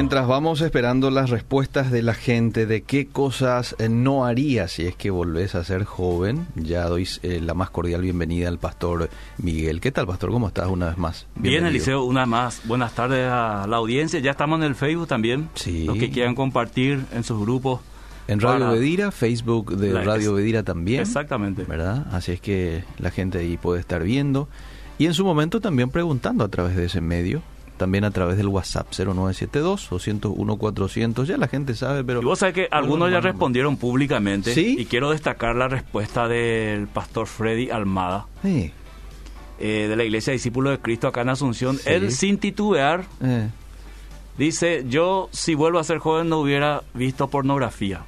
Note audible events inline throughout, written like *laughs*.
Mientras vamos esperando las respuestas de la gente de qué cosas eh, no haría si es que volvés a ser joven, ya doy eh, la más cordial bienvenida al pastor Miguel. ¿Qué tal, pastor? ¿Cómo estás una vez más? Bien, Eliseo, una vez más. Buenas tardes a la audiencia. Ya estamos en el Facebook también. Sí. Los que quieran compartir en sus grupos. En Radio Bedira, Facebook de Radio Bedira también. Exactamente. ¿Verdad? Así es que la gente ahí puede estar viendo. Y en su momento también preguntando a través de ese medio también a través del WhatsApp 0972 201 400. Ya la gente sabe, pero... Y vos sabés que algunos ya respondieron públicamente. ¿Sí? Y quiero destacar la respuesta del pastor Freddy Almada. Sí. Eh, de la Iglesia Discípulo de Cristo acá en Asunción. Él, sin titubear, Eh. dice, yo si vuelvo a ser joven no hubiera visto pornografía.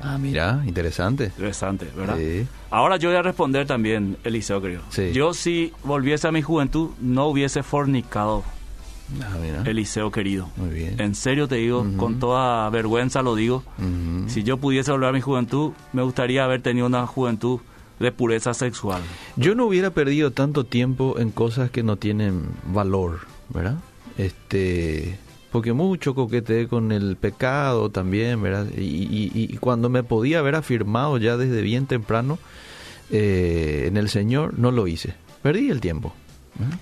Ah, mira, interesante. Interesante, ¿verdad? Sí. Ahora yo voy a responder también, Eliseo, creo. Sí. Yo si volviese a mi juventud no hubiese fornicado, Ah. Eliseo querido. Muy bien. En serio te digo, con toda vergüenza lo digo. Si yo pudiese volver a mi juventud, me gustaría haber tenido una juventud de pureza sexual. Yo no hubiera perdido tanto tiempo en cosas que no tienen valor, ¿verdad? Este, porque mucho coqueteé con el pecado también, ¿verdad? Y, y- y cuando me podía haber afirmado ya desde bien temprano eh, en el Señor, no lo hice. Perdí el tiempo. ¿verdad?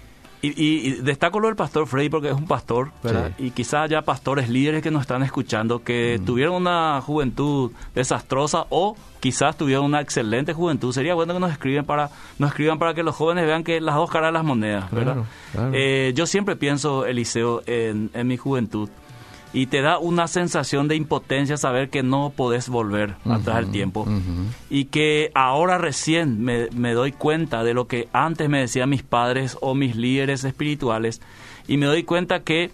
Y, y- y destaco lo del pastor Freddy porque es un pastor, ¿verdad? Sí. Y quizás haya pastores líderes que nos están escuchando que Mm. tuvieron una juventud desastrosa o quizás tuvieron una excelente juventud. Sería bueno que nos escriban para nos escriban para que los jóvenes vean que las dos caras de las monedas, ¿verdad? Claro, claro. Eh, yo siempre pienso, Eliseo, en, en mi juventud y te da una sensación de impotencia saber que no podés volver atrás del tiempo Ujú. y que ahora recién me, me doy cuenta de lo que antes me decían mis padres o mis líderes espirituales y me doy cuenta que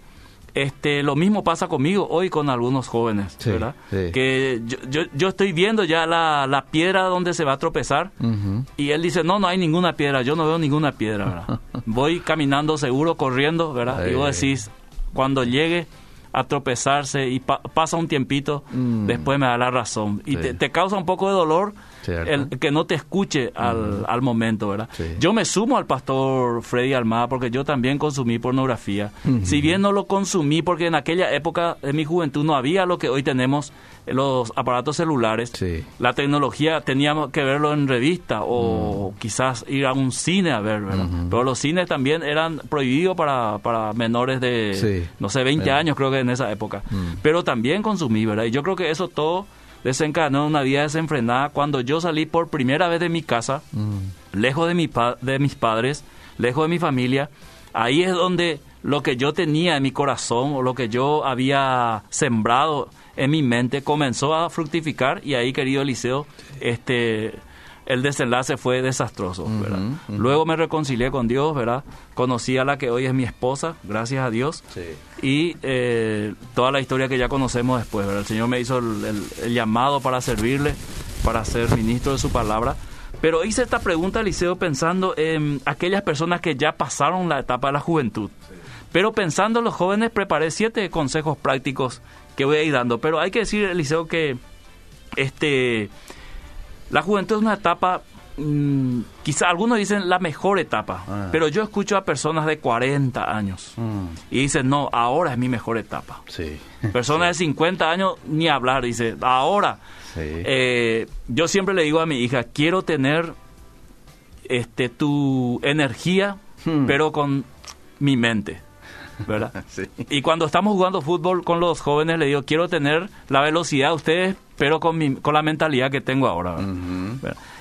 este lo mismo pasa conmigo hoy con algunos jóvenes, Sí, ¿verdad? sí. Que yo, yo, yo estoy viendo ya la, la piedra donde se va a tropezar Ujú. y él dice, no, no hay ninguna piedra, yo no veo ninguna piedra, ¿verdad? *laughs* Voy caminando seguro, corriendo, ¿verdad? Y vos decís, cuando llegue a tropezarse y pa- pasa un tiempito, Mm. después me da la razón. Y Sí. te, te causa un poco de dolor. El que no te escuche al, al momento, ¿verdad? Sí. Yo me sumo al pastor Freddy Almada porque yo también consumí pornografía. Si bien no lo consumí porque en aquella época de mi juventud no había lo que hoy tenemos, eh, los aparatos celulares, Sí. la tecnología teníamos que verlo en revista o quizás ir a un cine a ver, ¿verdad? Pero los cines también eran prohibidos para, para menores de, Sí. no sé, 20 Bien. años creo que en esa época. Pero también consumí, ¿verdad? Y yo creo que eso todo desencadenó una vida desenfrenada cuando yo salí por primera vez de mi casa, Mm. lejos de, mi pa- de mis padres, lejos de mi familia. Ahí es donde lo que yo tenía en mi corazón o lo que yo había sembrado en mi mente comenzó a fructificar y ahí, querido Eliseo, este, el desenlace fue desastroso, ¿verdad? Luego me reconcilié con Dios, ¿verdad? Conocí a la que hoy es mi esposa, gracias a Dios. Sí. Y eh, toda la historia que ya conocemos después, ¿verdad? El Señor me hizo el, el- el llamado para servirle, para ser ministro de su palabra. Pero hice esta pregunta, Eliseo, pensando en aquellas personas que ya pasaron la etapa de la juventud. Pero pensando en los jóvenes, preparé siete consejos prácticos que voy a ir dando. Pero hay que decir, Eliseo, que este, la juventud es una etapa, mm, quizá algunos dicen la mejor etapa, Ah. pero yo escucho a personas de 40 años Mm. y dicen, no, ahora es mi mejor etapa. Sí. Personas de 50 años, ni hablar, dice, ahora. Sí. Eh, yo siempre le digo a mi hija, quiero tener este tu energía, Hmm. pero con mi mente, ¿verdad? *laughs* Sí. Y cuando estamos jugando fútbol con los jóvenes, le digo, quiero tener la velocidad de ustedes, pero con, mi, con la mentalidad que tengo ahora.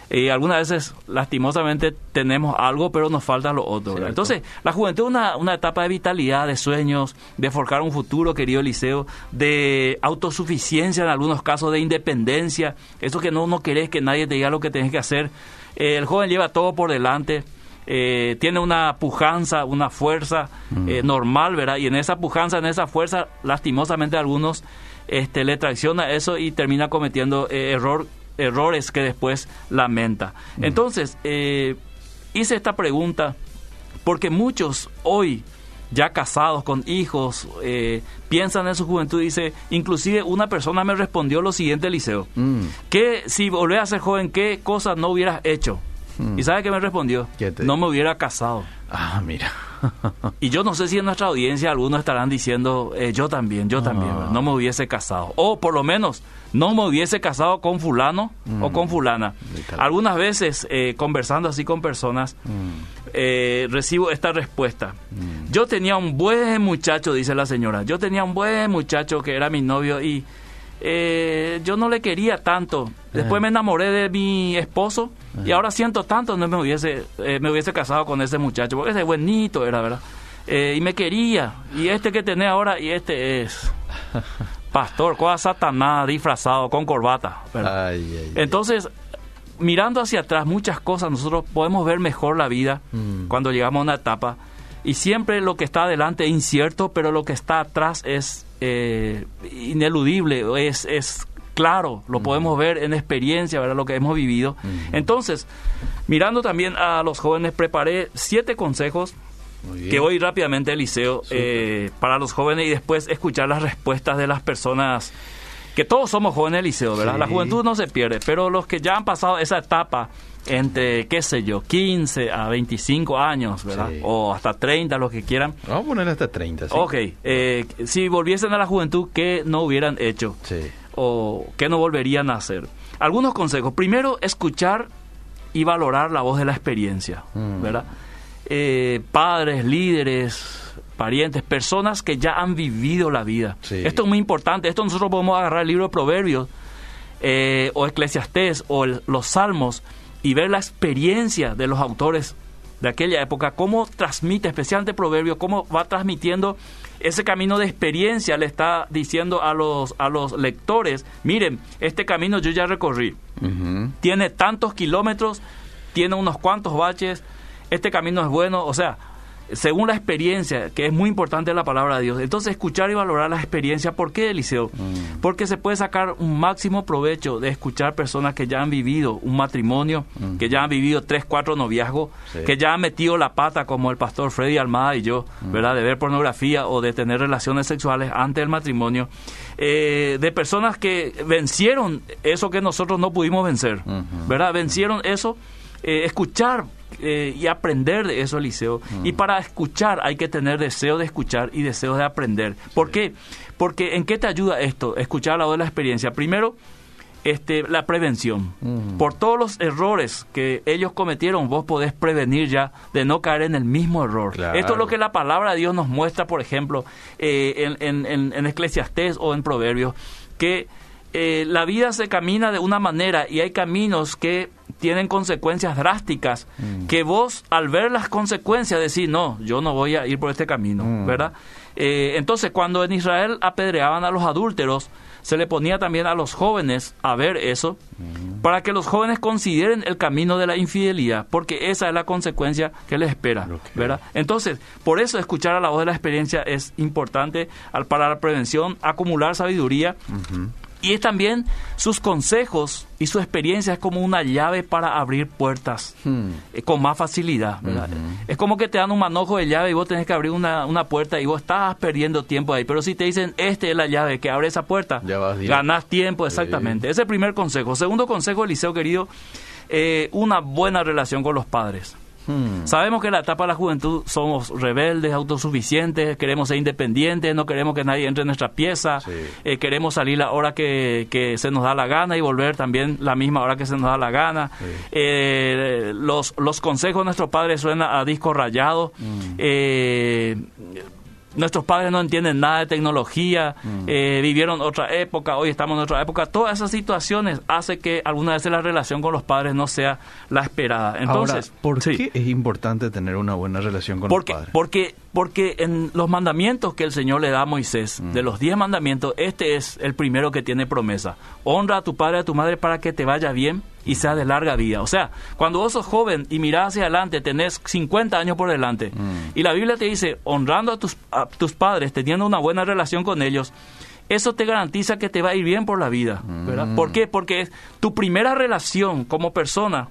Y algunas veces, lastimosamente, tenemos algo, pero nos falta lo otro. ¿verdad? Cierto. Entonces, la juventud es una, una etapa de vitalidad, de sueños, de forjar un futuro, querido Eliseo, de autosuficiencia en algunos casos, de independencia. Eso que no, no querés que nadie te diga lo que tenés que hacer. Eh, el joven lleva todo por delante. eh, tiene una pujanza, una fuerza eh, normal, ¿verdad? Y en esa pujanza, en esa fuerza, lastimosamente algunos este, le traiciona eso y termina cometiendo eh, error, errores que después lamenta. Entonces, eh, hice esta pregunta porque muchos hoy, ya casados con hijos, eh, piensan en su juventud dice, inclusive una persona me respondió lo siguiente, Eliseo, Mm. que si volvés a ser joven, ¿qué cosas no hubieras hecho? Mm. ¿Y sabe qué me respondió? ¿Qué te No me hubiera casado. Ah, mira. y yo no sé si en nuestra audiencia algunos estarán diciendo, eh, yo también, yo también, Ah. no me hubiese casado. O por lo menos, no me hubiese casado con fulano o con fulana. Y tal. Algunas veces, eh, conversando así con personas, Mm, eh, recibo esta respuesta. Yo tenía un buen muchacho, dice la señora. Yo tenía un buen muchacho que era mi novio y eh, yo no le quería tanto. Después me enamoré de mi esposo y ahora siento tanto no me hubiese eh, me hubiese casado con ese muchacho porque ese buenito era, ¿verdad? Eh, y me quería. Y este que tenés ahora y este es *laughs* pastor, cosa satanás disfrazado con corbata, ay, ay. Entonces, mirando hacia atrás muchas cosas, nosotros podemos ver mejor la vida Mm. cuando llegamos a una etapa. Y siempre lo que está adelante es incierto, pero lo que está atrás es eh, ineludible, es, es claro, lo podemos ver en experiencia, ¿verdad? lo que hemos vivido. Entonces, mirando también a los jóvenes, preparé siete consejos que voy rápidamente al liceo eh, para los jóvenes y después escuchar las respuestas de las personas que todos somos jóvenes liceo, ¿verdad? Sí. La juventud no se pierde, pero los que ya han pasado esa etapa entre, qué sé yo, 15 a 25 años, ¿verdad? Sí. O hasta 30, los que quieran. Vamos a ponerle hasta 30, ¿sí? Ok, eh, si volviesen a la juventud, ¿qué no hubieran hecho? Sí. O qué no volverían a hacer. Algunos consejos. Primero, escuchar y valorar la voz de la experiencia, Mm. ¿verdad? Eh, padres, líderes, parientes, personas que ya han vivido la vida. Sí. Esto es muy importante. Esto nosotros podemos agarrar el libro de Proverbios eh, o Eclesiastés o el- los Salmos y ver la experiencia de los autores de aquella época, cómo transmite, especialmente Proverbios, cómo va transmitiendo ese camino de experiencia, le está diciendo a los, a los lectores, miren, este camino yo ya recorrí, tiene tantos kilómetros, tiene unos cuantos baches, este camino es bueno, o sea, según la experiencia, que es muy importante la palabra de Dios. Entonces, escuchar y valorar la experiencia. ¿Por qué, Eliseo? Mm. Porque se puede sacar un máximo provecho de escuchar personas que ya han vivido un matrimonio, que ya han vivido tres, cuatro noviazgos, Sí. que ya han metido la pata, como el pastor Freddy Almada y yo, ¿verdad? De ver pornografía o de tener relaciones sexuales antes del matrimonio. Eh, de personas que vencieron eso que nosotros no pudimos vencer. ¿verdad? Vencieron eso. eh, escuchar eh, y aprender de eso, Eliseo. Y para escuchar hay que tener deseo de escuchar y deseo de aprender. ¿Por qué? Porque ¿en qué te ayuda esto? Escuchar la voz de la experiencia. Primero, este, la prevención. Mm. Por todos los errores que ellos cometieron, vos podés prevenir ya de no caer en el mismo error. Claro. Esto es lo que la palabra de Dios nos muestra, por ejemplo, eh, en, en, en, en Eclesiastés o en Proverbios, que eh, la vida se camina de una manera y hay caminos que tienen consecuencias drásticas, Mm. que vos al ver las consecuencias decís, no, yo no voy a ir por este camino, Mm. ¿verdad? Eh, entonces, cuando en Israel apedreaban a los adúlteros, se le ponía también a los jóvenes a ver eso, para que los jóvenes consideren el camino de la infidelidad, porque esa es la consecuencia que les espera. ¿verdad? Entonces, por eso escuchar a la voz de la experiencia es importante al- para la prevención, acumular sabiduría. Y es también sus consejos y su experiencia es como una llave para abrir puertas Hmm. eh, con más facilidad. Es como que te dan un manojo de llave y vos tenés que abrir una, una puerta y vos estás perdiendo tiempo ahí. Pero si te dicen, este es la llave que abre esa puerta, ganás tiempo, exactamente. Ese es el primer consejo. Segundo consejo, Eliseo querido, eh, una buena relación con los padres. Hmm. Sabemos que en la etapa de la juventud somos rebeldes, autosuficientes, queremos ser independientes, no queremos que nadie entre en nuestra pieza, Sí. eh, queremos salir la hora que, que se nos da la gana y volver también la misma hora que se nos da la gana. Sí. Eh, los, los consejos de nuestros padres suenan a disco rayado. Mm. Eh, Nuestros padres no entienden nada de tecnología, Mm. eh, vivieron otra época, hoy estamos en otra época. Todas esas situaciones hacen que alguna vez la relación con los padres no sea la esperada. Entonces, Ahora, ¿por sí. qué es importante tener una buena relación con Porque, los padres? porque, porque en los mandamientos que el Señor le da a Moisés, Mm. de los diez mandamientos, este es el primero que tiene promesa. Honra a tu padre y a tu madre para que te vaya bien y sea de larga vida. O sea, cuando vos sos joven y mirás hacia adelante, tenés 50 años por delante, Mm. y la Biblia te dice, honrando a tus, a tus padres, teniendo una buena relación con ellos, eso te garantiza que te va a ir bien por la vida. ¿verdad? Mm. ¿Por qué? Porque tu primera relación como persona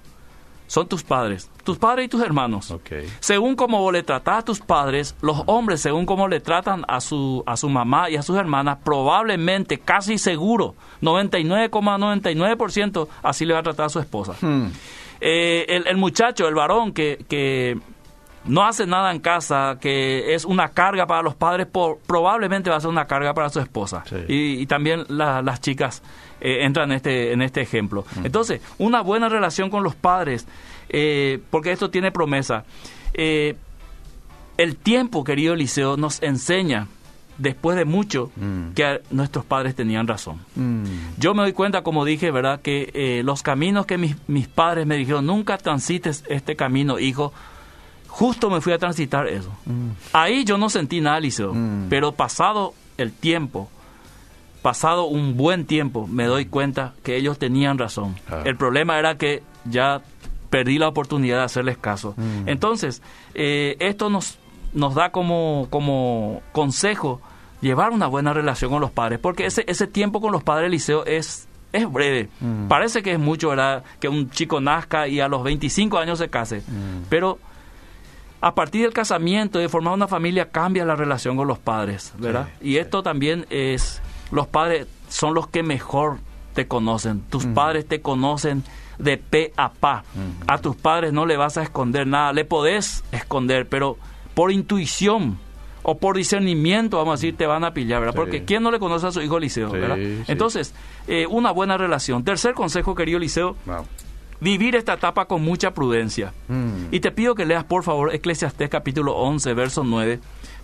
son tus padres, tus padres y tus hermanos. Según como le tratás a tus padres, los hombres, según como le tratan a su, a su mamá y a sus hermanas, probablemente, casi seguro, 99,99% así le va a tratar a su esposa. Hmm. Eh, el, el muchacho, el varón que, que no hace nada en casa, que es una carga para los padres, probablemente va a ser una carga para su esposa. Y, también las chicas eh, entran en este, en este ejemplo. Entonces, una buena relación con los padres, eh, porque esto tiene promesa. Eh, el tiempo, querido Eliseo, nos enseña después de mucho mm. que nuestros padres tenían razón. Mm. Yo me doy cuenta, como dije, ¿verdad?, que los caminos que mis, mis, padres me dijeron, nunca transites este camino, hijo, justo me fui a transitar eso. Mm. Ahí yo no sentí nada, Liceo, mm. pero pasado el tiempo, pasado un buen tiempo, me doy cuenta que ellos tenían razón. Ah. El problema era que ya perdí la oportunidad de hacerles caso. Mm. Entonces, eh, esto nos, nos da como, como consejo llevar una buena relación con los padres, porque ese, ese tiempo con los padres, Liceo, es es breve. Parece que es mucho, ¿verdad? Que un chico nazca y a los 25 años se case. Pero a partir del casamiento, de formar una familia, cambia la relación con los padres, ¿verdad? y esto también es, los padres son los que mejor te conocen, tus padres te conocen de pe a pa. A tus padres no le vas a esconder nada, le podés esconder, pero por intuición o por discernimiento, vamos a decir, te van a pillar, ¿verdad? Porque ¿quién no le conoce a su hijo Liceo, ¿verdad? Entonces, eh, una buena relación. Tercer consejo, querido Liceo, vivir esta etapa con mucha prudencia. Mm. Y te pido que leas, por favor, Eclesiastés capítulo 11, verso 9,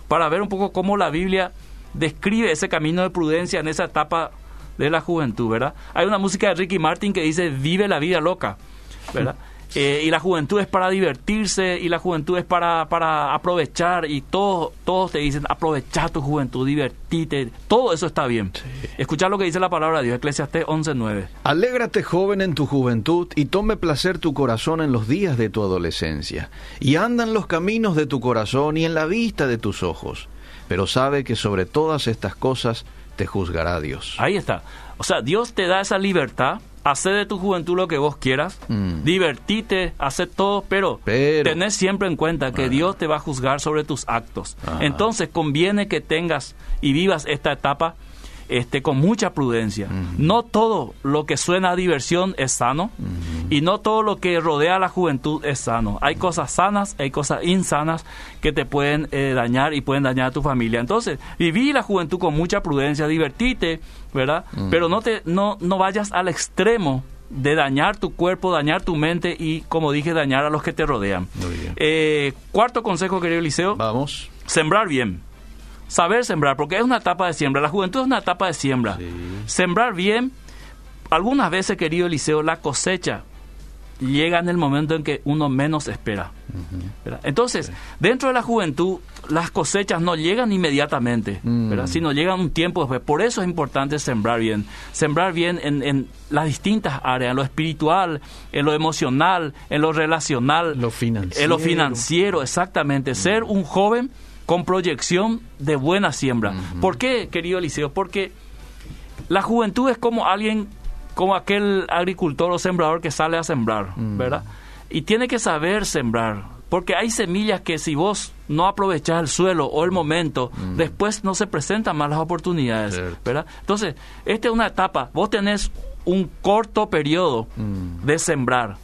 para ver un poco cómo la Biblia describe ese camino de prudencia en esa etapa de la juventud, ¿verdad? Hay una música de Ricky Martin que dice, vive la vida loca, ¿verdad? *laughs* Eh, y la juventud es para divertirse y la juventud es para, para aprovechar y todos, todos te dicen aprovechar tu juventud, divertite, todo eso está bien. Escuchar lo que dice la palabra de Dios, Eclesiastés 11.9. Alégrate joven en tu juventud y tome placer tu corazón en los días de tu adolescencia y anda en los caminos de tu corazón y en la vista de tus ojos, pero sabe que sobre todas estas cosas te juzgará Dios. Ahí está. O sea, Dios te da esa libertad Hacé de tu juventud lo que vos quieras, mm. divertite, haz todo, pero, tenés siempre en cuenta que Dios te va a juzgar sobre tus actos. Entonces conviene que tengas y vivas esta etapa este, con mucha prudencia. No todo lo que suena a diversión es sano y no todo lo que rodea a la juventud es sano. Hay cosas sanas, hay cosas insanas que te pueden eh, dañar y pueden dañar a tu familia. Entonces, viví la juventud con mucha prudencia, divertite, ¿verdad? Pero no, te, no, no vayas al extremo de dañar tu cuerpo, dañar tu mente y, como dije, dañar a los que te rodean. Eh, cuarto consejo, querido Eliseo. Vamos. Sembrar bien saber sembrar, porque es una etapa de siembra. La juventud es una etapa de siembra. Sembrar bien, algunas veces, querido Eliseo, la cosecha llega en el momento en que uno menos espera. Entonces, dentro de la juventud, las cosechas no llegan inmediatamente, mm. sino llegan un tiempo después. Por eso es importante sembrar bien. Sembrar bien en, las distintas áreas, en lo espiritual, en lo emocional, en lo relacional, lo financiero. en lo financiero, exactamente. Ser un joven con proyección de buena siembra. ¿Por qué, querido Eliseo? Porque la juventud es como alguien, como aquel agricultor o sembrador que sale a sembrar, ¿verdad? Y tiene que saber sembrar, porque hay semillas que si vos no aprovechás el suelo o el momento, después no se presentan más las oportunidades, ¿verdad? Entonces, esta es una etapa, vos tenés un corto periodo de sembrar,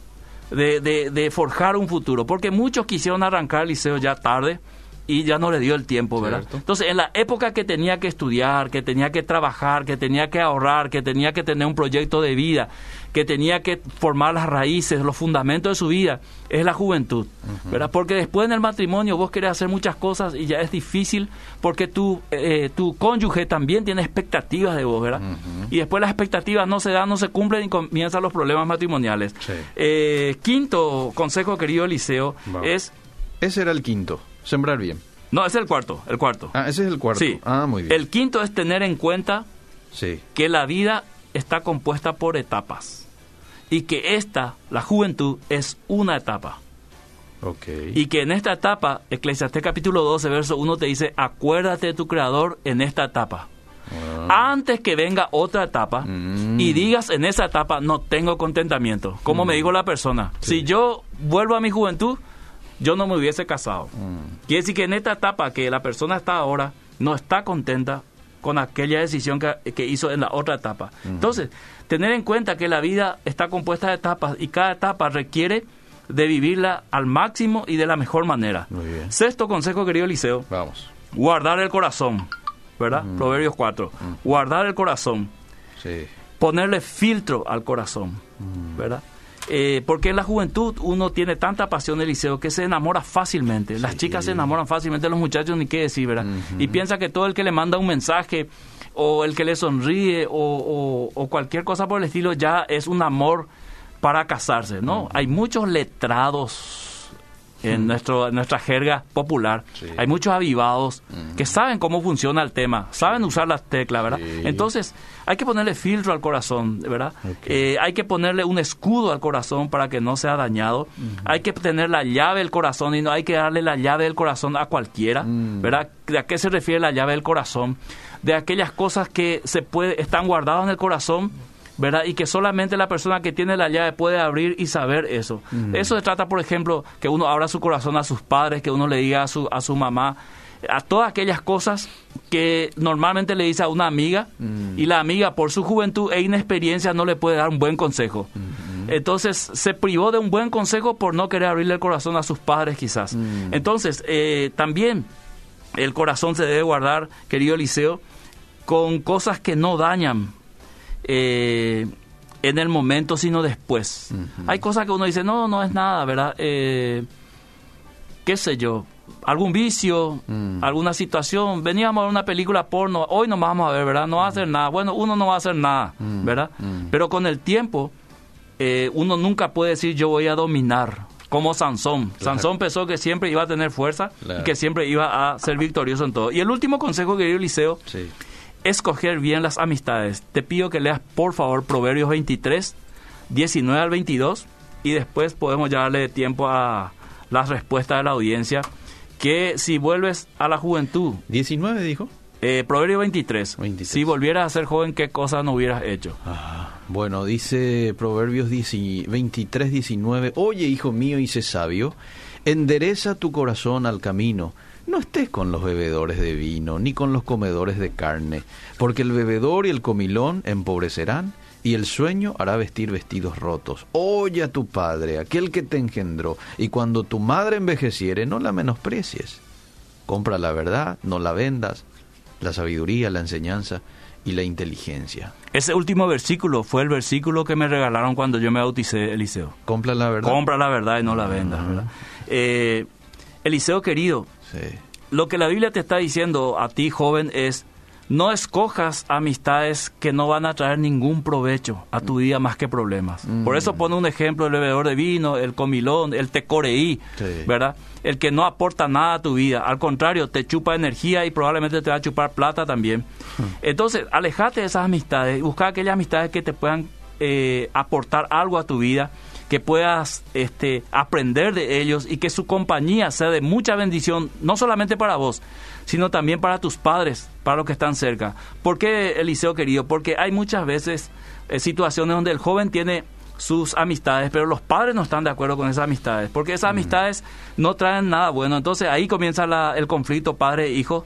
de, de, de, forjar un futuro, porque muchos quisieron arrancar el liceo ya tarde, y ya no le dio el tiempo, ¿verdad? Entonces, en la época que tenía que estudiar, que tenía que trabajar, que tenía que ahorrar, que tenía que tener un proyecto de vida, que tenía que formar las raíces, los fundamentos de su vida, es la juventud, ¿verdad? Porque después en el matrimonio vos querés hacer muchas cosas y ya es difícil porque tu, eh, tu cónyuge también tiene expectativas de vos, ¿verdad? Y después las expectativas no se dan, no se cumplen y comienzan los problemas matrimoniales. Eh, quinto consejo, querido Eliseo, es... Ese era el quinto. Sembrar bien. No, ese es el cuarto, el cuarto. Ah, ese es el cuarto. Sí. Ah, muy bien. El quinto es tener en cuenta sí. que la vida está compuesta por etapas y que esta, la juventud, es una etapa. Okay. Y que en esta etapa, Eclesiastés capítulo 12, verso 1 te dice, acuérdate de tu creador en esta etapa. Ah. Antes que venga otra etapa mm. y digas en esa etapa, no tengo contentamiento. Como me mm. dijo la persona, si yo vuelvo a mi juventud, yo no me hubiese casado. Mm. Quiere decir que en esta etapa que la persona está ahora, no está contenta con aquella decisión que, hizo en la otra etapa. Entonces, tener en cuenta que la vida está compuesta de etapas y cada etapa requiere de vivirla al máximo y de la mejor manera. Muy bien. Sexto consejo, querido Eliseo, Vamos. guardar el corazón, ¿verdad? Proverbios 4. Guardar el corazón, Sí. ponerle filtro al corazón, ¿verdad? Eh, porque en la juventud uno tiene tanta pasión, Eliseo, que se enamora fácilmente. Las chicas se enamoran fácilmente, los muchachos ni qué decir, ¿verdad? Y piensa que todo el que le manda un mensaje o el que le sonríe o, o- o cualquier cosa por el estilo ya es un amor para casarse, ¿no? Hay muchos letrados en nuestro, en nuestra jerga popular. Sí. Hay muchos avivados que saben cómo funciona el tema, saben usar las teclas, ¿verdad? Sí. Entonces, hay que ponerle filtro al corazón, ¿verdad? Eh, hay que ponerle un escudo al corazón para que no sea dañado. Hay que tener la llave del corazón y no hay que darle la llave del corazón a cualquiera, Mm. ¿verdad? ¿De a qué se refiere la llave del corazón? De aquellas cosas que se puede, están guardadas en el corazón, ¿verdad? Y que solamente la persona que tiene la llave puede abrir y saber eso. Eso se trata, por ejemplo, que uno abra su corazón a sus padres, que uno le diga a su, a su mamá, a todas aquellas cosas que normalmente le dice a una amiga y la amiga por su juventud e inexperiencia no le puede dar un buen consejo. Entonces se privó de un buen consejo por no querer abrirle el corazón a sus padres quizás. Entonces eh, también el corazón se debe guardar, querido Eliseo, con cosas que no dañan eh, en el momento, sino después. Hay cosas que uno dice, no, no es nada, ¿verdad? Eh, qué sé yo, algún vicio, Mm. alguna situación. Veníamos a ver una película porno, hoy no vamos a ver, ¿verdad? No va a hacer nada. Bueno, uno no va a hacer nada, Mm. ¿verdad? Mm. Pero con el tiempo, eh, uno nunca puede decir yo voy a dominar. Como Sansón. Sansón pensó que siempre iba a tener fuerza Claro. y que siempre iba a ser victorioso en todo. Y el último consejo que dio Eliseo Sí. Escoger bien las amistades. Te pido que leas, por favor, Proverbios 23, 19 al 22, y después podemos ya darle tiempo a las respuestas de la audiencia. Que si vuelves a la juventud, 19 dijo. eh, Proverbio 23, 23. si volvieras a ser joven, ¿qué cosas no hubieras hecho? Ah, bueno, dice Proverbios 10 23, 19, Oye, hijo mío, y sé sabio, endereza tu corazón al camino. No estés con los bebedores de vino, ni con los comedores de carne, porque el bebedor y el comilón empobrecerán, y el sueño hará vestir vestidos rotos. Oye a tu padre, aquel que te engendró, y cuando tu madre envejeciere, no la menosprecies. Compra la verdad, no la vendas, la sabiduría, la enseñanza y la inteligencia. Ese último versículo fue el versículo que me regalaron cuando yo me bauticé, Eliseo. Compra la verdad. Compra la verdad y no la vendas. Eh, Eliseo querido, Sí. lo que la Biblia te está diciendo a ti, joven, es no escojas amistades que no van a traer ningún provecho a tu vida más que problemas. Por eso pone un ejemplo el bebedor de vino, el comilón, el tecoreí, Sí. ¿verdad? El que no aporta nada a tu vida. Al contrario, te chupa energía y probablemente te va a chupar plata también. *laughs* Entonces, alejate de esas amistades y busca aquellas amistades que te puedan eh, aportar algo a tu vida que puedas este, aprender de ellos y que su compañía sea de mucha bendición, no solamente para vos, sino también para tus padres, para los que están cerca. ¿Por qué, Eliseo querido? Porque hay muchas veces eh, situaciones donde el joven tiene sus amistades, pero los padres no están de acuerdo con esas amistades, porque esas amistades no traen nada bueno. Entonces ahí comienza la- el conflicto padre-hijo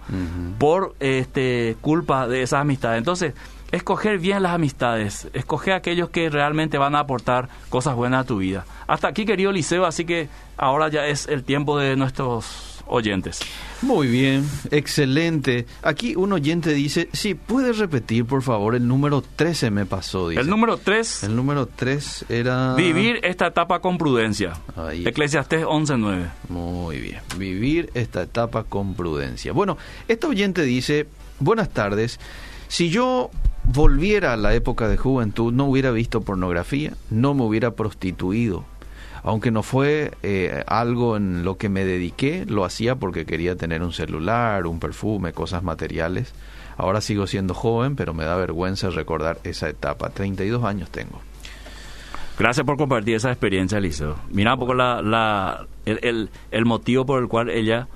por este, culpa de esas amistades. Entonces, escoger bien las amistades, escoger aquellos que realmente van a aportar cosas buenas a tu vida. Hasta aquí, querido Liceo, así que ahora ya es el tiempo de nuestros oyentes. Muy bien, excelente. Aquí un oyente dice, sí, ¿puedes repetir, por favor? El número 13 me pasó, dice. El número 3, El número 3 era... vivir esta etapa con prudencia. Eclesiastés 11.9. Muy bien, vivir esta etapa con prudencia. Bueno, este oyente dice, buenas tardes, si yo volviera a la época de juventud, no hubiera visto pornografía, no me hubiera prostituido. Aunque no fue eh, algo en lo que me dediqué, lo hacía porque quería tener un celular, un perfume, cosas materiales. Ahora sigo siendo joven, pero me da vergüenza recordar esa etapa. 32 años tengo. Gracias por compartir esa experiencia, Eliseo. Mira un poco la, la, el, el, el motivo por el cual ella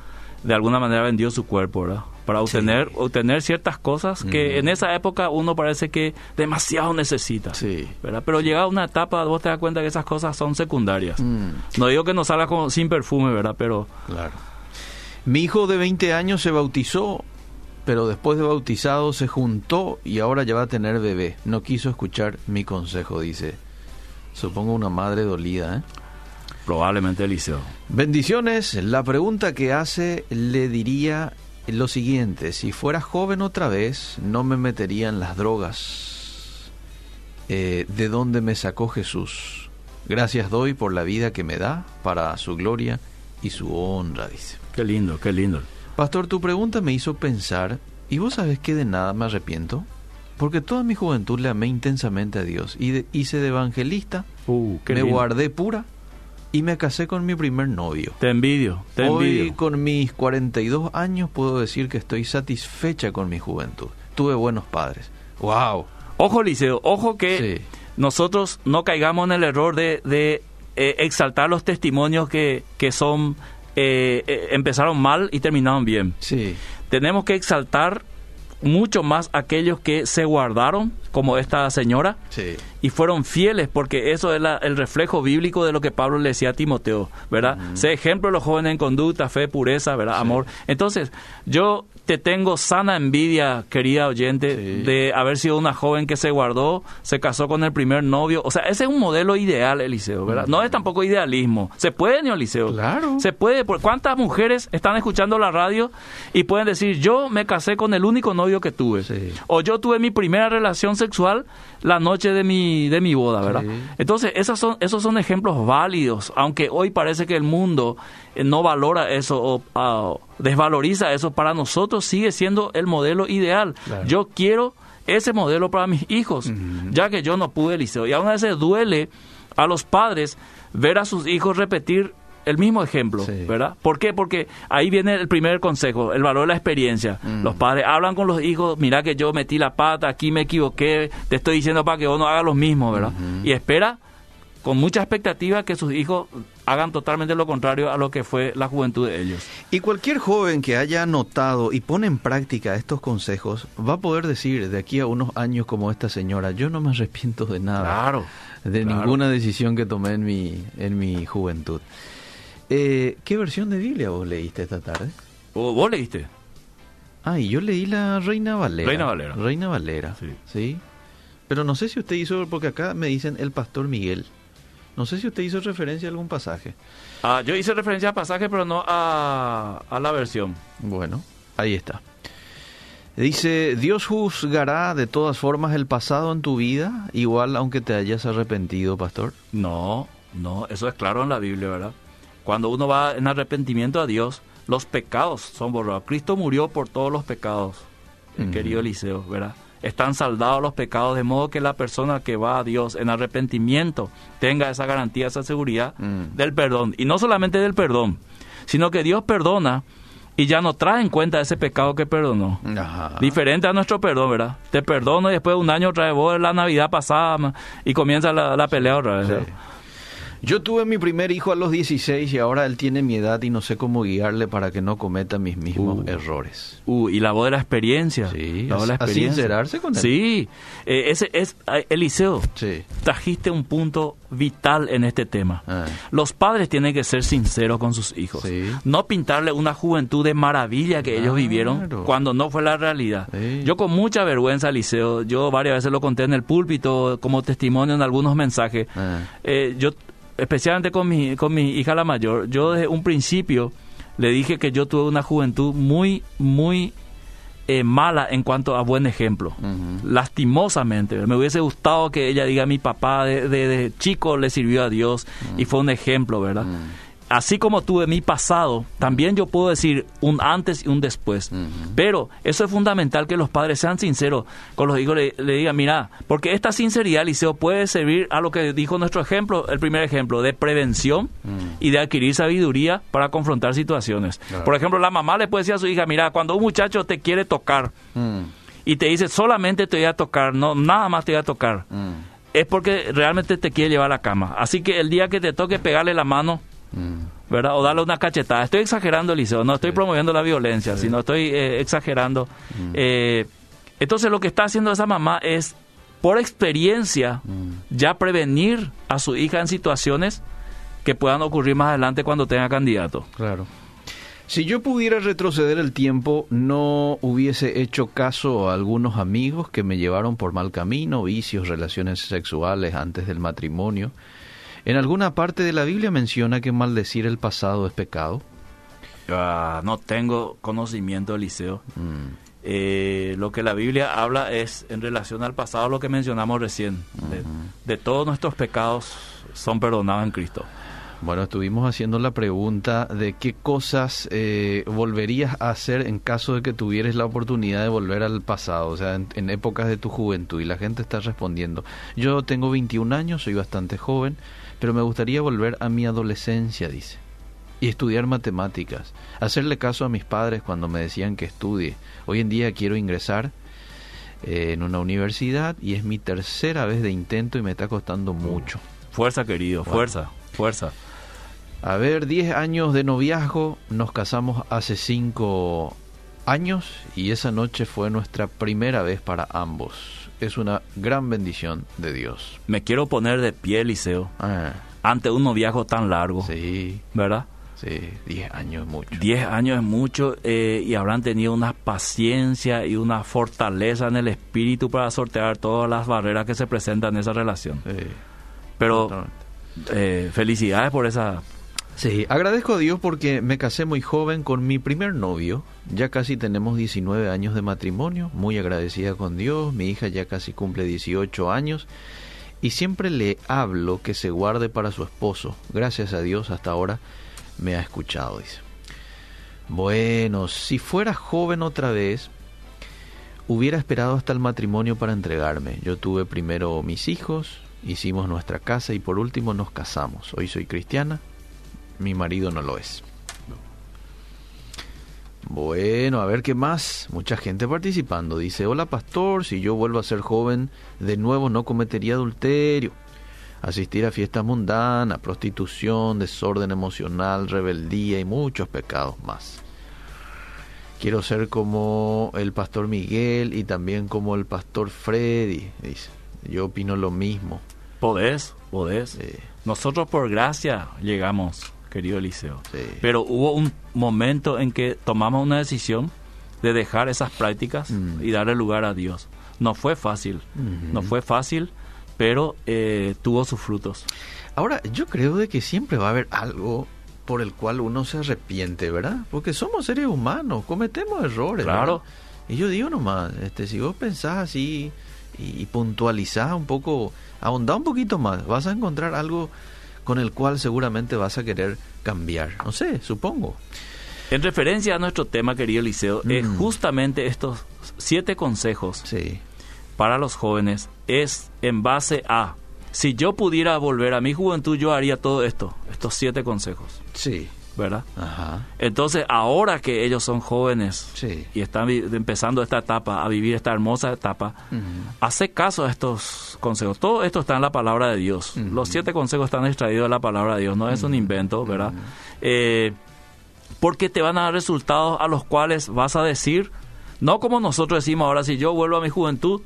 de alguna manera vendió su cuerpo, ¿verdad? Para obtener, obtener ciertas cosas que en esa época uno parece que demasiado necesita. Sí. ¿verdad? Pero llegada una etapa, vos te das cuenta que esas cosas son secundarias. Mm. No digo que no salga con, sin perfume, ¿verdad? Pero Claro. Mi hijo de 20 años se bautizó, pero después de bautizado se juntó y ahora ya va a tener bebé. No quiso escuchar mi consejo, dice. Supongo una madre dolida, ¿eh? Probablemente el liceo. Bendiciones. La pregunta que hace le diría lo siguiente. Si fuera joven otra vez, no me metería en las drogas. Eh, ¿De dónde me sacó Jesús? Gracias doy por la vida que me da para su gloria y su honra, dice. Qué lindo, qué lindo. Pastor, tu pregunta me hizo pensar, ¿y vos sabés que de nada me arrepiento? Porque toda mi juventud le amé intensamente a Dios y de- hice de evangelista, Uh, me lindo. guardé pura y me casé con mi primer novio. Te envidio, te Hoy envidio. con mis 42 años puedo decir que estoy satisfecha con mi juventud. Tuve buenos padres. ¡Wow! Ojo, Liceo, ojo que Sí. nosotros no caigamos en el error de, de, eh, exaltar los testimonios que, que son eh, eh, empezaron mal y terminaron bien. Sí. Tenemos que exaltar mucho más aquellos que se guardaron, como esta señora, Sí. y fueron fieles, porque eso es la- el reflejo bíblico de lo que Pablo le decía a Timoteo, ¿verdad? Sé ejemplo de los jóvenes en conducta, fe, pureza, ¿verdad? Amor. Entonces, yo te tengo sana envidia, querida oyente, Sí. de haber sido una joven que se guardó, se casó con el primer novio. O sea, ese es un modelo ideal, Eliseo, ¿verdad? No es tampoco idealismo. Se puede, Eliseo. Claro. Se puede. ¿Cuántas mujeres están escuchando la radio y pueden decir, yo me casé con el único novio que tuve? Sí. O yo tuve mi primera relación sexual la noche de mi, de mi boda, ¿verdad? Sí. Entonces, esas son, esos son ejemplos válidos, aunque hoy parece que el mundo no valora eso o ah, desvaloriza eso, para nosotros sigue siendo el modelo ideal. Claro. Yo quiero ese modelo para mis hijos, ya que yo no pude, Liceo. Y aún a veces duele a los padres ver a sus hijos repetir el mismo ejemplo, Sí. ¿verdad? ¿Por qué? Porque ahí viene el primer consejo, el valor de la experiencia. Mm. Los padres hablan con los hijos, mira que yo metí la pata, aquí me equivoqué, te estoy diciendo para que vos no hagas lo mismo, ¿verdad? Y espera con mucha expectativa que sus hijos hagan totalmente lo contrario a lo que fue la juventud de ellos. Y cualquier joven que haya notado y pone en práctica estos consejos va a poder decir de aquí a unos años como esta señora, yo no me arrepiento de nada. Claro. de claro. ninguna decisión que tomé en mi, en mi juventud. Eh, ¿Qué versión de Biblia vos leíste esta tarde? ¿O ¿Vos leíste? Ah, y yo leí la Reina Valera. Reina Valera. Reina Valera, Sí. sí. Pero no sé si usted hizo, porque acá me dicen el pastor Miguel. No sé si usted hizo referencia a algún pasaje. Ah, yo hice referencia a pasaje, pero no a, a la versión. Bueno, ahí está. Dice, Dios juzgará de todas formas el pasado en tu vida, igual aunque te hayas arrepentido, pastor. No, no, eso es claro en la Biblia, ¿verdad? Cuando uno va en arrepentimiento a Dios, los pecados son borrados. Cristo murió por todos los pecados, el querido Eliseo, ¿verdad? Están saldados los pecados, de modo que la persona que va a Dios en arrepentimiento tenga esa garantía, esa seguridad Mm. del perdón. Y no solamente del perdón, sino que Dios perdona y ya no trae en cuenta ese pecado que perdonó. Ajá. Diferente a nuestro perdón, ¿verdad? Te perdono y después de un año otra vez vos la Navidad pasada y comienza la, la pelea otra vez. Sí. Yo tuve mi primer hijo a los 16 y ahora él tiene mi edad y no sé cómo guiarle para que no cometa mis mismos Uh. errores. Uh, y la voz de la experiencia. Sí, la voz de la a- a experiencia. sincerarse con él. Sí, eh, ese es, eh, Eliseo, Sí. trajiste un punto vital en este tema. Ah. Los padres tienen que ser sinceros con sus hijos. Sí. No pintarle una juventud de maravilla que ellos vivieron cuando no fue la realidad. Sí. Yo con mucha vergüenza, Eliseo, yo varias veces lo conté en el púlpito como testimonio en algunos mensajes. Ah. Eh, yo, especialmente con mi, con mi hija la mayor, yo desde un principio le dije que yo tuve una juventud muy, muy eh, mala en cuanto a buen ejemplo. Lastimosamente. Me hubiese gustado que ella diga, mi papá de, de- de chico le sirvió a Dios y fue un ejemplo, ¿verdad? Así como tuve mi pasado, también yo puedo decir un antes y un después. Pero eso es fundamental que los padres sean sinceros con los hijos, le, le digan, mira, porque esta sinceridad, Liceo, puede servir a lo que dijo nuestro ejemplo, el primer ejemplo, de prevención Mm. y de adquirir sabiduría para confrontar situaciones. Claro. Por ejemplo, la mamá le puede decir a su hija, mira, cuando un muchacho te quiere tocar Mm. y te dice, solamente te voy a tocar, no, nada más te voy a tocar, Mm. es porque realmente te quiere llevar a la cama. Así que el día que te toque pegarle la mano. ¿Verdad? O darle una cachetada. Estoy exagerando, Eliseo, no estoy Sí. promoviendo la violencia, sino estoy eh, exagerando. Eh, entonces lo que está haciendo esa mamá es, por experiencia, Mm. ya prevenir a su hija en situaciones que puedan ocurrir más adelante cuando tenga candidato. Claro. Si yo pudiera retroceder el tiempo, no hubiese hecho caso a algunos amigos que me llevaron por mal camino, vicios, relaciones sexuales antes del matrimonio. ¿En alguna parte de la Biblia menciona que maldecir el pasado es pecado? Ah, no tengo conocimiento, Eliseo. Mm. Eh, lo que la Biblia habla es en relación al pasado lo que mencionamos recién. de, de todos nuestros pecados son perdonados en Cristo. Bueno, estuvimos haciendo la pregunta de qué cosas eh, volverías a hacer en caso de que tuvieras la oportunidad de volver al pasado, o sea, en, en épocas de tu juventud. Y la gente está respondiendo. Yo tengo 21 años, soy bastante joven, pero me gustaría volver a mi adolescencia, dice. Y estudiar matemáticas. Hacerle caso a mis padres cuando me decían que estudie. Hoy en día quiero ingresar eh, en una universidad y es mi tercera vez de intento y me está costando mucho. Fuerza, querido, fuerza, fuerza. A ver, 10 años de noviazgo, nos casamos hace 5 años y esa noche fue nuestra primera vez para ambos. Es una gran bendición de Dios. Me quiero poner de pie, Eliseo, Ah, ante un noviazgo tan largo, sí, ¿verdad? sí, 10 años es mucho. 10 años es mucho eh, y habrán tenido una paciencia y una fortaleza en el espíritu para sortear todas las barreras que se presentan en esa relación. Sí, Pero eh, felicidades por esa... Sí, agradezco a Dios porque me casé muy joven con mi primer novio. Ya casi tenemos 19 años de matrimonio, muy agradecida con Dios. Mi hija ya casi cumple 18 años y siempre le hablo que se guarde para su esposo. Gracias a Dios hasta ahora me ha escuchado, dice. Bueno, si fuera joven otra vez, hubiera esperado hasta el matrimonio para entregarme. Yo tuve primero mis hijos, hicimos nuestra casa y por último nos casamos. Hoy soy cristiana, mi marido no lo es. Bueno, a ver qué más. Mucha gente participando. Dice, hola pastor, si yo vuelvo a ser joven, de nuevo no cometería adulterio. Asistir a fiestas mundanas, prostitución, desorden emocional, rebeldía y muchos pecados más. Quiero ser como el pastor Miguel y también como el pastor Freddy. Dice, yo opino lo mismo. Podés, podés. Nosotros por gracia llegamos, querido Eliseo. Sí. Pero hubo un momento en que tomamos una decisión de dejar esas prácticas Mm. y darle lugar a Dios. No fue fácil, no fue fácil, pero eh, tuvo sus frutos. Ahora, yo creo de que siempre va a haber algo por el cual uno se arrepiente, ¿verdad? Porque somos seres humanos, cometemos errores. Claro. ¿verdad? Y yo digo nomás, este, si vos pensás así y, y puntualizás un poco, ahondá un poquito más, vas a encontrar algo con el cual seguramente vas a querer cambiar. No sé, supongo. En referencia a nuestro tema, querido Eliseo, es Mm. justamente estos siete consejos Sí. para los jóvenes es en base a, si yo pudiera volver a mi juventud, yo haría todo esto, estos siete consejos, Sí. ¿Verdad? Ajá. Entonces, ahora que ellos son jóvenes Sí. y están empezando esta etapa, a vivir esta hermosa etapa, Ujú. hace caso a estos consejos. Todo esto está en la palabra de Dios. Los siete consejos están extraídos de la palabra de Dios, no es un invento, ¿verdad? Eh, porque te van a dar resultados a los cuales vas a decir, no como nosotros decimos ahora, si yo vuelvo a mi juventud,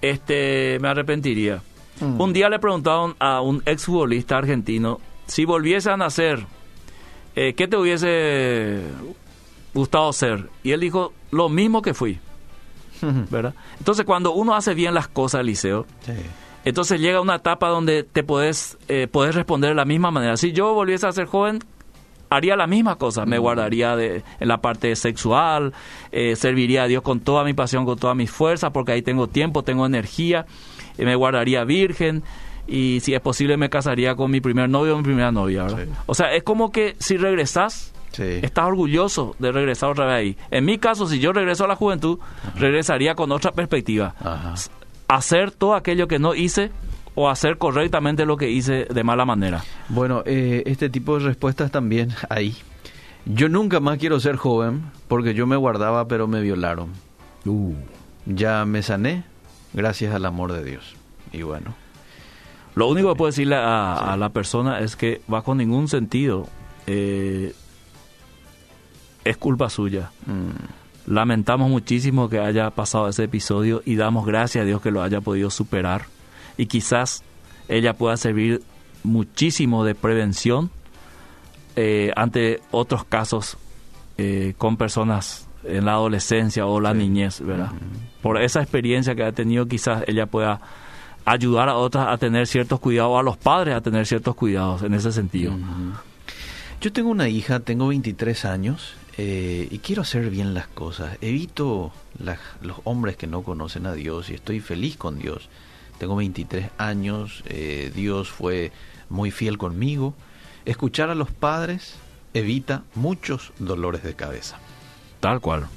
este, me arrepentiría. Un día le preguntaron a un exfutbolista argentino si volviese a nacer, eh, ¿qué te hubiese gustado ser? Y él dijo, lo mismo que fui, ¿verdad? Entonces, cuando uno hace bien las cosas, Eliseo, Sí. entonces llega una etapa donde te podés, eh, podés responder de la misma manera. Si yo volviese a ser joven, haría la misma cosa. Me guardaría de, en la parte sexual, eh, serviría a Dios con toda mi pasión, con toda mi fuerza, porque ahí tengo tiempo, tengo energía, eh, me guardaría virgen y si es posible me casaría con mi primer novio o mi primera novia. ¿verdad? Sí. O sea, es como que si regresás, Sí. estás orgulloso de regresar otra vez ahí. En mi caso, si yo regreso a la juventud, regresaría con otra perspectiva Ajá. hacer todo aquello que no hice o hacer correctamente lo que hice de mala manera. Bueno, eh, este tipo de respuestas también ahí. Yo nunca más quiero ser joven porque yo me guardaba pero me violaron. Ya me sané gracias al amor de Dios. Y bueno, Lo único que puedo decirle a, a la persona es que bajo ningún sentido eh, es culpa suya. mm, Lamentamos muchísimo que haya pasado ese episodio y damos gracias a Dios que lo haya podido superar. Y quizás ella pueda servir muchísimo de prevención eh, ante otros casos eh, con personas en la adolescencia o la Sí. niñez, ¿verdad? Por esa experiencia que ha tenido, quizás ella pueda ayudar a otras a tener ciertos cuidados, a los padres a tener ciertos cuidados en ese sentido. Yo tengo una hija, tengo 23 años eh, y quiero hacer bien las cosas. Evito los hombres que no conocen a Dios y estoy feliz con Dios. Tengo 23 años, eh, Dios fue muy fiel conmigo. Escuchar a los padres evita muchos dolores de cabeza. Tal cual.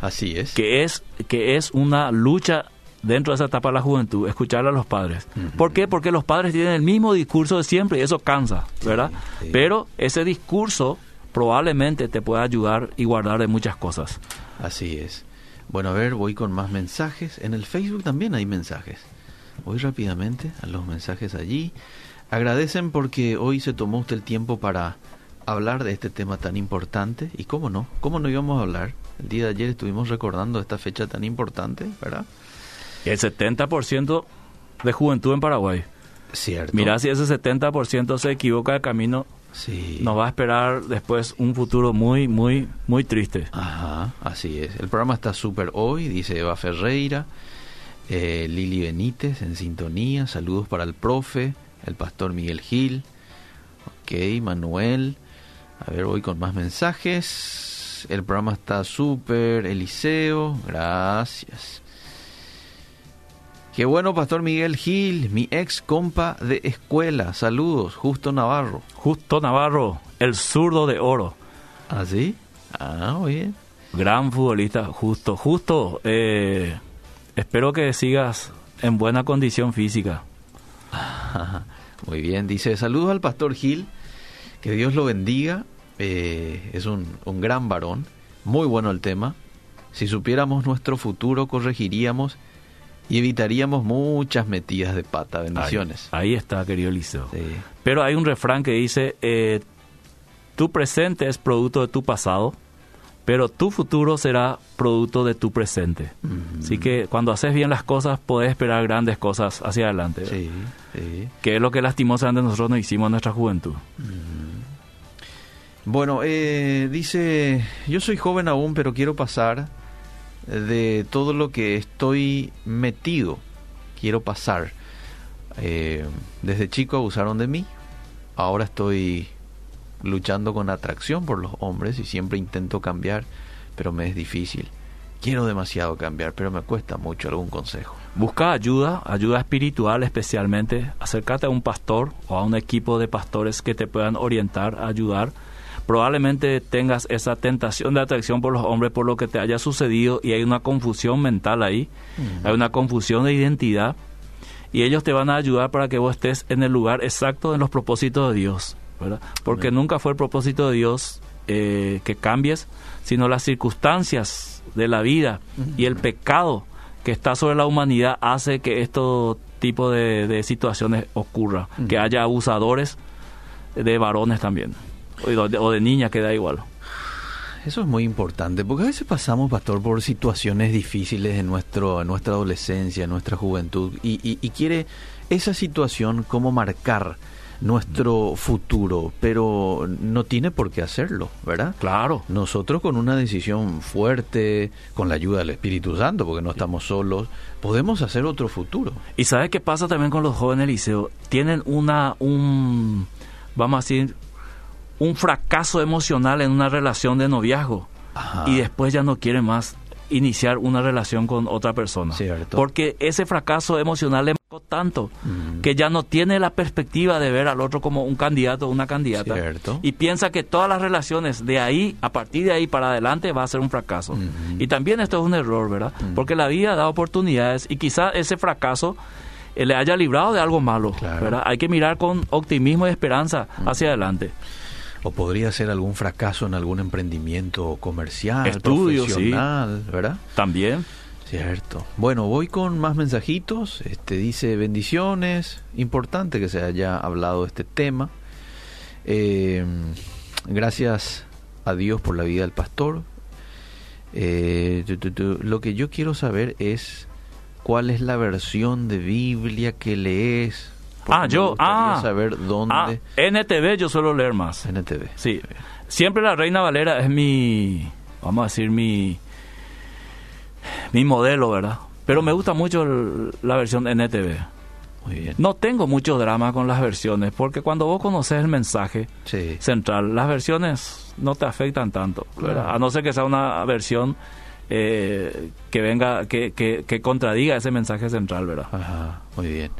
Así es. Que es, que es una lucha dentro de esa etapa de la juventud, escuchar a los padres. ¿Por qué? Porque los padres tienen el mismo discurso de siempre y eso cansa, ¿verdad? Pero ese discurso probablemente te pueda ayudar y guardar de muchas cosas. Así es. Bueno, a ver, voy con más mensajes. En el Facebook también hay mensajes. Voy rápidamente a los mensajes allí. Agradecen porque hoy se tomó usted el tiempo para hablar de este tema tan importante. ¿Y cómo no? ¿Cómo no íbamos a hablar? El día de ayer estuvimos recordando esta fecha tan importante, ¿verdad? El 70% de juventud en Paraguay. Cierto. Mira, si ese 70% se equivoca de camino, sí. nos va a esperar después un futuro muy, muy, muy triste. Ajá, así es. El programa está súper hoy, dice Eva Ferreira, eh, Lili Benítez en sintonía, saludos para el profe, el pastor Miguel Gil, ok, Manuel, a ver, voy con más mensajes. El programa está súper, Eliseo, gracias. Qué bueno, Pastor Miguel Gil, mi ex compa de escuela. Saludos, Justo Navarro. Justo Navarro, el zurdo de oro. ¿Ah, sí? Ah, muy bien. Gran futbolista, Justo. Justo, eh, espero que sigas en buena condición física. *laughs* muy bien, dice, saludos al Pastor Gil, que Dios lo bendiga. Eh, es un, un gran varón, muy bueno el tema. Si supiéramos nuestro futuro, corregiríamos y evitaríamos muchas metidas de pata. Bendiciones. Ahí, está, querido Liceo. Pero hay un refrán que dice, eh, tu presente es producto de tu pasado, pero tu futuro será producto de tu presente. Así que cuando haces bien las cosas, podés esperar grandes cosas hacia adelante. Sí, sí. Que es lo que lastimosamente nosotros no hicimos en nuestra juventud. Bueno, eh, dice, yo soy joven aún, pero quiero pasar de todo lo que estoy metido, quiero pasar. Eh, desde chico abusaron de mí, ahora estoy luchando con atracción por los hombres y siempre intento cambiar, pero me es difícil. Quiero demasiado cambiar, pero me cuesta mucho algún consejo. Busca ayuda, ayuda espiritual especialmente. Acércate a un pastor o a un equipo de pastores que te puedan orientar, ayudar probablemente tengas esa tentación de atracción por los hombres por lo que te haya sucedido y hay una confusión mental ahí, hay una confusión de identidad y ellos te van a ayudar para que vos estés en el lugar exacto en los propósitos de Dios, ¿verdad? Porque nunca fue el propósito de Dios eh, que cambies, sino las circunstancias de la vida y el pecado que está sobre la humanidad hace que este tipo de, situaciones ocurra, que haya abusadores de varones también o de, niña, que da igual. Eso es muy importante, porque a veces pasamos, pastor, por situaciones difíciles en, nuestro, en nuestra adolescencia, en nuestra juventud, y, y, quiere esa situación como marcar nuestro futuro, pero no tiene por qué hacerlo, ¿verdad? Claro. Nosotros con una decisión fuerte, con la ayuda del Espíritu Santo, porque no estamos solos, podemos hacer otro futuro. ¿Y sabe qué pasa también con los jóvenes liceo? Tienen una, un, vamos a decir, un fracaso emocional en una relación de noviazgo y después ya no quiere más iniciar una relación con otra persona. Porque ese fracaso emocional le marcó tanto que ya no tiene la perspectiva de ver al otro como un candidato o una candidata. Y piensa que todas las relaciones de ahí, a partir de ahí para adelante, va a ser un fracaso. Y también esto es un error, ¿verdad? Porque la vida da oportunidades y quizá ese fracaso eh, le haya librado de algo malo. Hay que mirar con optimismo y esperanza hacia adelante. O podría ser algún fracaso en algún emprendimiento comercial, Estudio, profesional, ¿verdad? También. Cierto. Bueno, voy con más mensajitos. Este dice bendiciones. Importante que se haya hablado de este tema. Eh, gracias a Dios por la vida del pastor. Eh, lo que yo quiero saber es cuál es la versión de Biblia que lees Ah, yo, ah, saber dónde. Ah, NTV yo suelo leer más. NTV. Sí. Siempre la Reina Valera es mi, vamos a decir, mi, mi modelo, ¿verdad? Pero me gusta mucho el- la versión NTV. Muy bien. No tengo mucho drama con las versiones, porque cuando vos conoces el mensaje Sí. central, las versiones no te afectan tanto, ¿verdad? Claro. a no ser que sea una versión eh, que venga, que, que, que contradiga ese mensaje central, ¿verdad? Ajá, muy bien.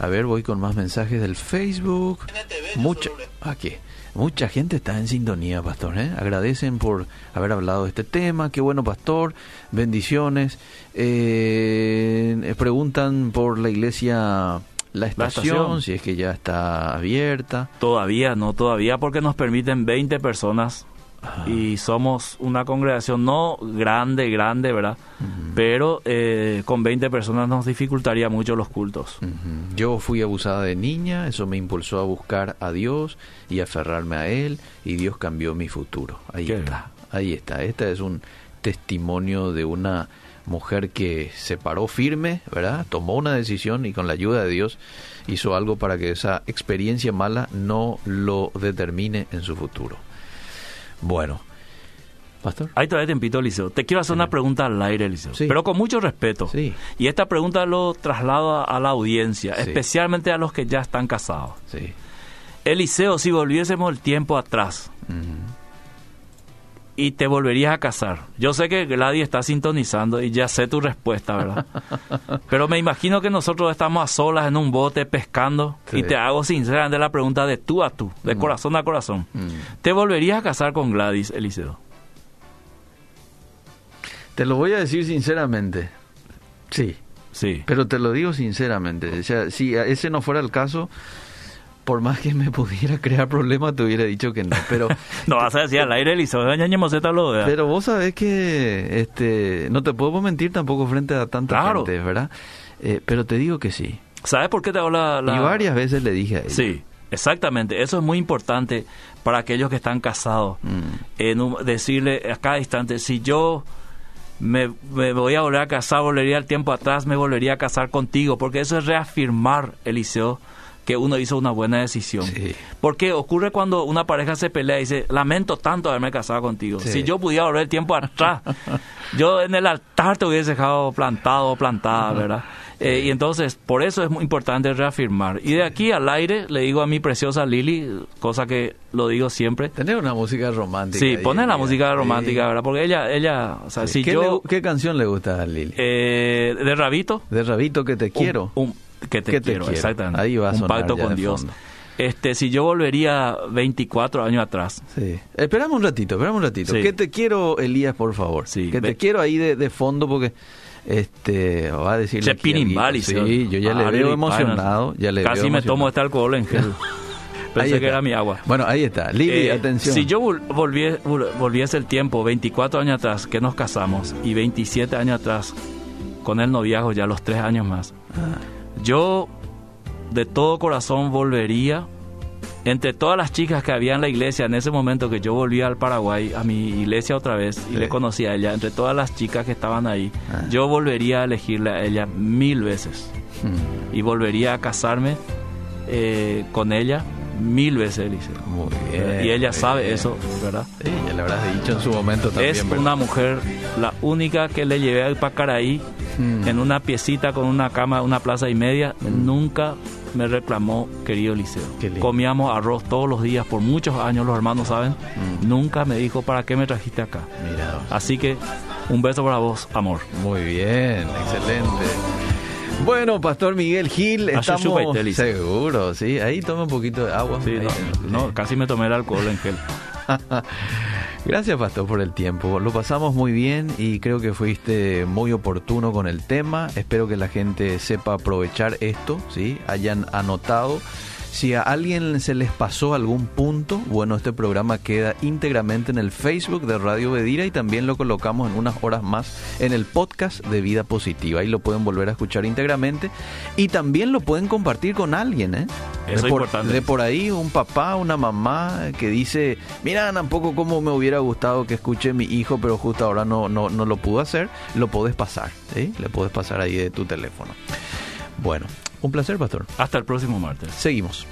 A ver, voy con más mensajes del Facebook. Mucha, aquí. Mucha gente está en sintonía, pastor. ¿eh? Agradecen por haber hablado de este tema. Qué bueno, pastor. Bendiciones. Eh, preguntan por la iglesia, la estación, estación. si es que ya está abierta. Todavía, no todavía, porque nos permiten 20 personas Y somos una congregación no grande, grande, ¿verdad? Pero eh, con 20 personas nos dificultaría mucho los cultos. Yo fui abusada de niña, eso me impulsó a buscar a Dios y aferrarme a Él y Dios cambió mi futuro. Ahí Qué está, ahí está. Este es un testimonio de una mujer que se paró firme, ¿verdad? Tomó una decisión y con la ayuda de Dios hizo algo para que esa experiencia mala no lo determine en su futuro. Bueno, Pastor. Ahí todavía te Eliseo. Te quiero hacer una pregunta al aire, Eliseo. Sí. Pero con mucho respeto. Sí. Y esta pregunta lo traslado a, la audiencia, especialmente a los que ya están casados. Sí. Eliseo, si volviésemos el tiempo atrás. Y te volverías a casar. Yo sé que Gladys está sintonizando y ya sé tu respuesta, ¿verdad? *laughs* Pero me imagino que nosotros estamos a solas en un bote pescando Sí. y te hago sinceramente la pregunta de tú a tú, de corazón a corazón. Mm. ¿Te volverías a casar con Gladys, Eliseo? Te lo voy a decir sinceramente. Sí. Sí. Pero te lo digo sinceramente, o sea, si ese no fuera el caso, por más que me pudiera crear problemas, te hubiera dicho que no. Pero, *laughs* No vas a decir al aire, Eliseo, lo vea. pero vos sabés que este, no te puedo mentir tampoco frente a tanta Claro. gente, ¿verdad? Eh, pero te digo que sí. ¿Sabes por qué te hago la, la- Y varias veces le dije a ella. Sí, exactamente. Eso es muy importante para aquellos que están casados. Mm, En un- decirle a cada instante, si yo me, me voy a volver a casar, volvería el tiempo atrás, me volvería a casar contigo, porque eso es reafirmar, Eliseo, que uno hizo una buena decisión. Sí. Porque ocurre cuando una pareja se pelea y dice, lamento tanto haberme casado contigo. Sí. Si yo pudiera volver el tiempo atrás, *laughs* yo en el altar te hubiese dejado plantado o plantada, ¿verdad? Eh, y entonces, por eso es muy importante reafirmar. Y de aquí al aire le digo a mi preciosa Lili, cosa que lo digo siempre, Tener una música romántica. Sí, poner la música Sí. romántica, ¿verdad? Porque ella, ella, o sea, si ¿Qué, yo, le- ¿Qué canción le gusta a Lili? eh, de Rabito, de Rabito que te quiero. un- un- que te Que te quiero, exactamente. Ahí va a un sonar pacto con Dios. fondo. Este, si yo volvería 24 años atrás, Sí. Esperamos un ratito, esperamos un ratito. Sí. Que te quiero, Elías, por favor. Sí. Que te Ve- quiero ahí de, de fondo porque este va a decir Che, Pinimbali, Sí, sí. yo ya le veo emocionado. Ya le Casi veo me tomo este alcohol en gel. *laughs* Ahí Pensé que era mi agua. Bueno, ahí está. Lili, Eh, atención. Si yo vol- volvie- vol- volviese el tiempo, 24 años atrás, que nos casamos, y 27 años atrás, con el noviazgo, ya los 3 años más, Ah, yo de todo corazón volvería, entre todas las chicas que había en la iglesia, en ese momento que yo volvía al Paraguay, a mi iglesia otra vez, y Sí. le conocí a ella, entre todas las chicas que estaban ahí, Ah. yo volvería a elegirle a ella mil veces. mm, Y volvería a casarme eh, con ella mil veces, Eliseo. Muy bien. Y ella sabe bien. eso, ¿verdad? Sí, ya le habrás dicho en su momento también. es ¿verdad? una mujer, la única que le llevé al Pacaraí Mm. en una piecita con una cama, una plaza y media. Nunca me reclamó, querido lindo. Comíamos arroz todos los días por muchos años, los hermanos saben. Mm. Nunca me dijo, ¿para qué me trajiste acá? Mira. Así que un beso para vos, amor. Muy bien, excelente. Bueno, Pastor Miguel Gil, estamos seguro, sí. Ahí toma un poquito de agua. Sí, no, no, casi me tomé el alcohol en gel. *laughs* Gracias, Pastor, por el tiempo. Lo pasamos muy bien y creo que fuiste muy oportuno con el tema. Espero que la gente sepa aprovechar esto, ¿sí? Hayan anotado. Si a alguien se les pasó algún punto, bueno, este programa queda íntegramente en el Facebook de Radio Bedira y también lo colocamos en unas horas más en el podcast de Vida Positiva. Ahí lo pueden volver a escuchar íntegramente y también lo pueden compartir con alguien, ¿eh? Eso de es por, importante. de por ahí un papá, una mamá que dice, mira, tampoco como me hubiera gustado que escuche mi hijo, pero justo ahora no, no, no lo pudo hacer, lo puedes pasar, ¿sí? Le puedes pasar ahí de tu teléfono. Bueno, un placer, pastor. Hasta el próximo martes. Seguimos.